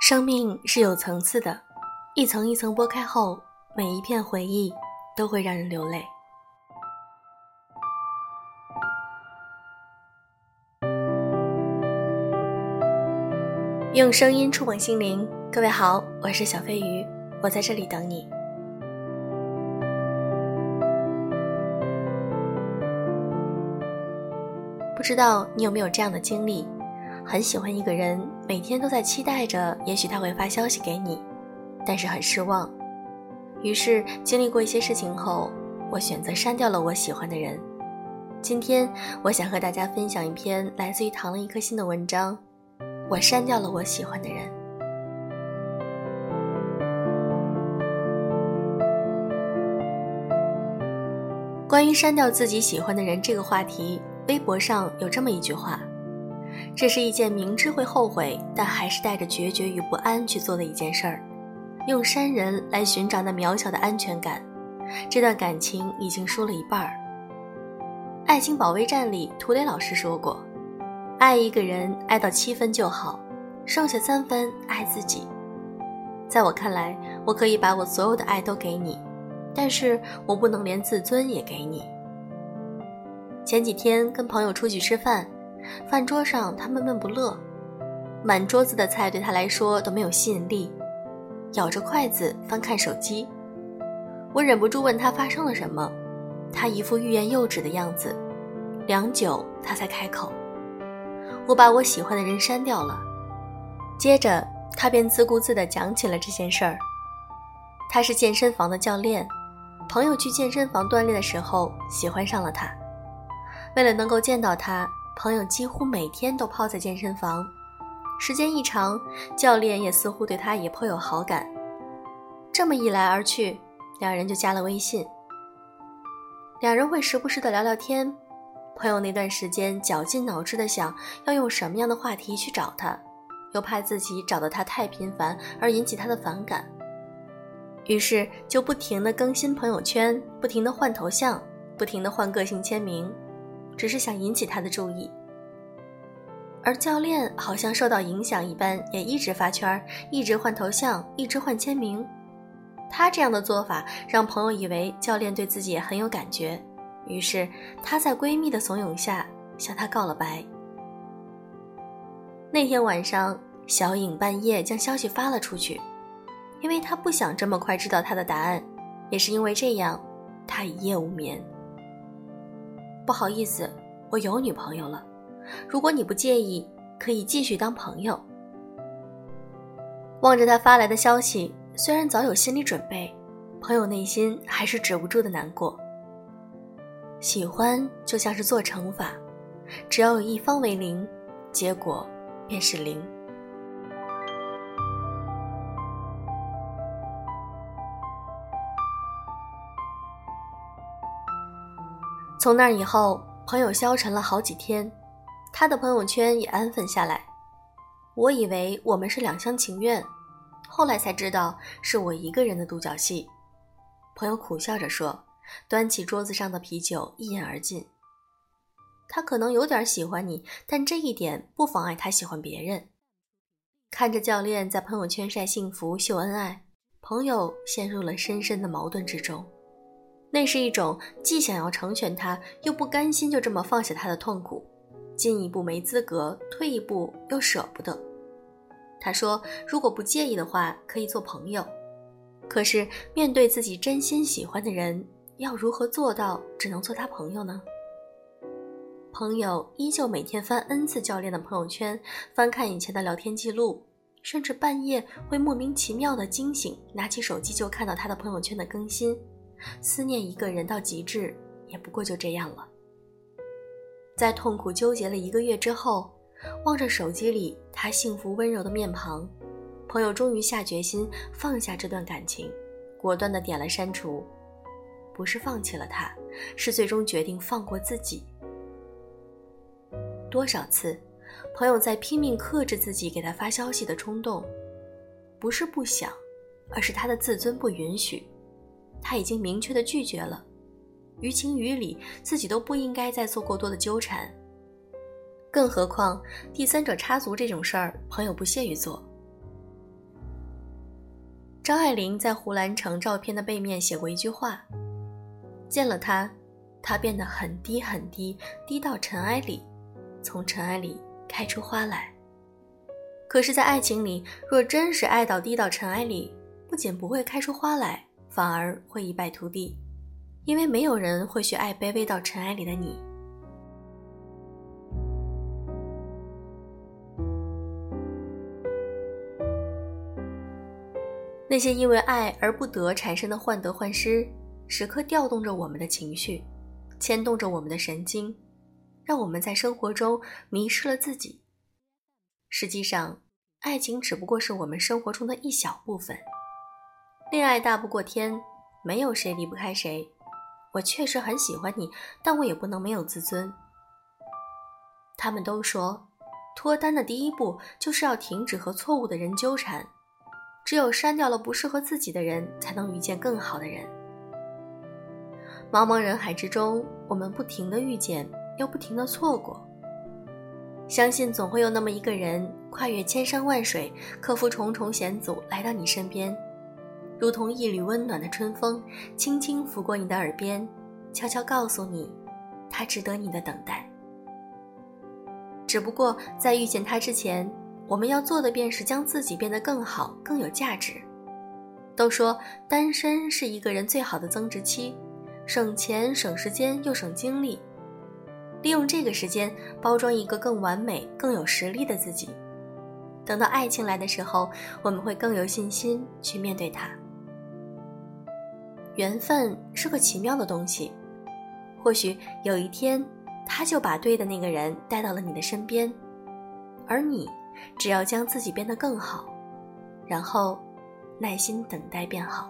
生命是有层次的，一层一层剥开后，每一片回忆都会让人流泪。用声音触碰心灵，各位好，我是小飞鱼，我在这里等你。不知道你有没有这样的经历？很喜欢一个人，每天都在期待着，也许他会发消息给你，但是很失望。于是经历过一些事情后，我选择删掉了我喜欢的人。今天我想和大家分享一篇来自于唐了一颗心的文章。我删掉了我喜欢的人。关于删掉自己喜欢的人这个话题，微博上有这么一句话。这是一件明知会后悔，但还是带着决绝与不安去做的一件事儿。用山人来寻找那渺小的安全感，这段感情已经输了一半儿。《爱情保卫战》里，涂磊老师说过：“爱一个人，爱到七分就好，剩下三分爱自己。”在我看来，我可以把我所有的爱都给你，但是我不能连自尊也给你。前几天跟朋友出去吃饭。饭桌上，他闷闷不乐，满桌子的菜对他来说都没有吸引力，咬着筷子翻看手机。我忍不住问他发生了什么，他一副欲言又止的样子，良久他才开口：“我把我喜欢的人删掉了。”接着他便自顾自地讲起了这件事儿。他是健身房的教练，朋友去健身房锻炼的时候喜欢上了他，为了能够见到他。朋友几乎每天都泡在健身房，时间一长，教练也似乎对他也颇有好感。这么一来二去，两人就加了微信。两人会时不时的聊聊天。朋友那段时间绞尽脑汁的想要用什么样的话题去找他，又怕自己找的他太频繁而引起他的反感，于是就不停的更新朋友圈，不停的换头像，不停的换个性签名。只是想引起他的注意，而教练好像受到影响一般，也一直发圈，一直换头像，一直换签名。他这样的做法让朋友以为教练对自己很有感觉，于是她在闺蜜的怂恿下向他告了白。那天晚上，小颖半夜将消息发了出去，因为她不想这么快知道他的答案，也是因为这样，她一夜无眠。不好意思，我有女朋友了。如果你不介意，可以继续当朋友。望着他发来的消息，虽然早有心理准备，朋友内心还是止不住的难过。喜欢就像是做乘法，只要有一方为零，结果便是零。从那以后，朋友消沉了好几天，他的朋友圈也安分下来。我以为我们是两厢情愿，后来才知道是我一个人的独角戏。朋友苦笑着说，端起桌子上的啤酒一饮而尽。他可能有点喜欢你，但这一点不妨碍他喜欢别人。看着教练在朋友圈晒幸福秀恩爱，朋友陷入了深深的矛盾之中。那是一种既想要成全他，又不甘心就这么放下他的痛苦，进一步没资格，退一步又舍不得。他说：“如果不介意的话，可以做朋友。”可是面对自己真心喜欢的人，要如何做到只能做他朋友呢？朋友依旧每天翻 N 次教练的朋友圈，翻看以前的聊天记录，甚至半夜会莫名其妙的惊醒，拿起手机就看到他的朋友圈的更新。思念一个人到极致，也不过就这样了。在痛苦纠结了一个月之后，望着手机里他幸福温柔的面庞，朋友终于下决心放下这段感情，果断的点了删除。不是放弃了他，是最终决定放过自己。多少次，朋友在拼命克制自己给他发消息的冲动，不是不想，而是他的自尊不允许。他已经明确的拒绝了，于情于理，自己都不应该再做过多的纠缠。更何况第三者插足这种事儿，朋友不屑于做。张爱玲在胡兰成照片的背面写过一句话：“见了他，他变得很低很低，低到尘埃里，从尘埃里开出花来。”可是，在爱情里，若真是爱到低到尘埃里，不仅不会开出花来，反而会一败涂地，因为没有人会去爱卑微到尘埃里的你。那些因为爱而不得产生的患得患失，时刻调动着我们的情绪，牵动着我们的神经，让我们在生活中迷失了自己。实际上，爱情只不过是我们生活中的一小部分。恋爱大不过天，没有谁离不开谁。我确实很喜欢你，但我也不能没有自尊。他们都说，脱单的第一步就是要停止和错误的人纠缠。只有删掉了不适合自己的人，才能遇见更好的人。茫茫人海之中，我们不停的遇见，又不停的错过。相信总会有那么一个人，跨越千山万水，克服重重险阻，来到你身边，如同一缕温暖的春风，轻轻拂过你的耳边，悄悄告诉你，他值得你的等待。只不过在遇见他之前。我们要做的便是将自己变得更好、更有价值。都说单身是一个人最好的增值期，省钱、省时间又省精力。利用这个时间包装一个更完美、更有实力的自己。等到爱情来的时候，我们会更有信心去面对它。缘分是个奇妙的东西，或许有一天，他就把对的那个人带到了你的身边，而你。只要将自己变得更好，然后耐心等待变好。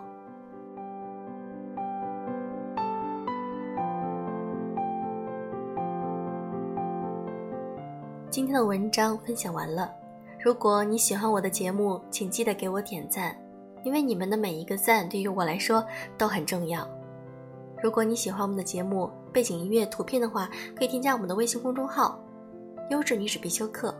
今天的文章分享完了。如果你喜欢我的节目，请记得给我点赞，因为你们的每一个赞对于我来说都很重要。如果你喜欢我们的节目背景音乐图片的话，可以添加我们的微信公众号“优质女子必修课”。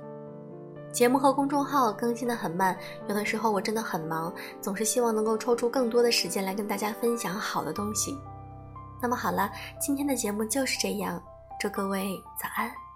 节目和公众号更新的很慢，有的时候我真的很忙，总是希望能够抽出更多的时间来跟大家分享好的东西。那么好了，今天的节目就是这样，祝各位早安。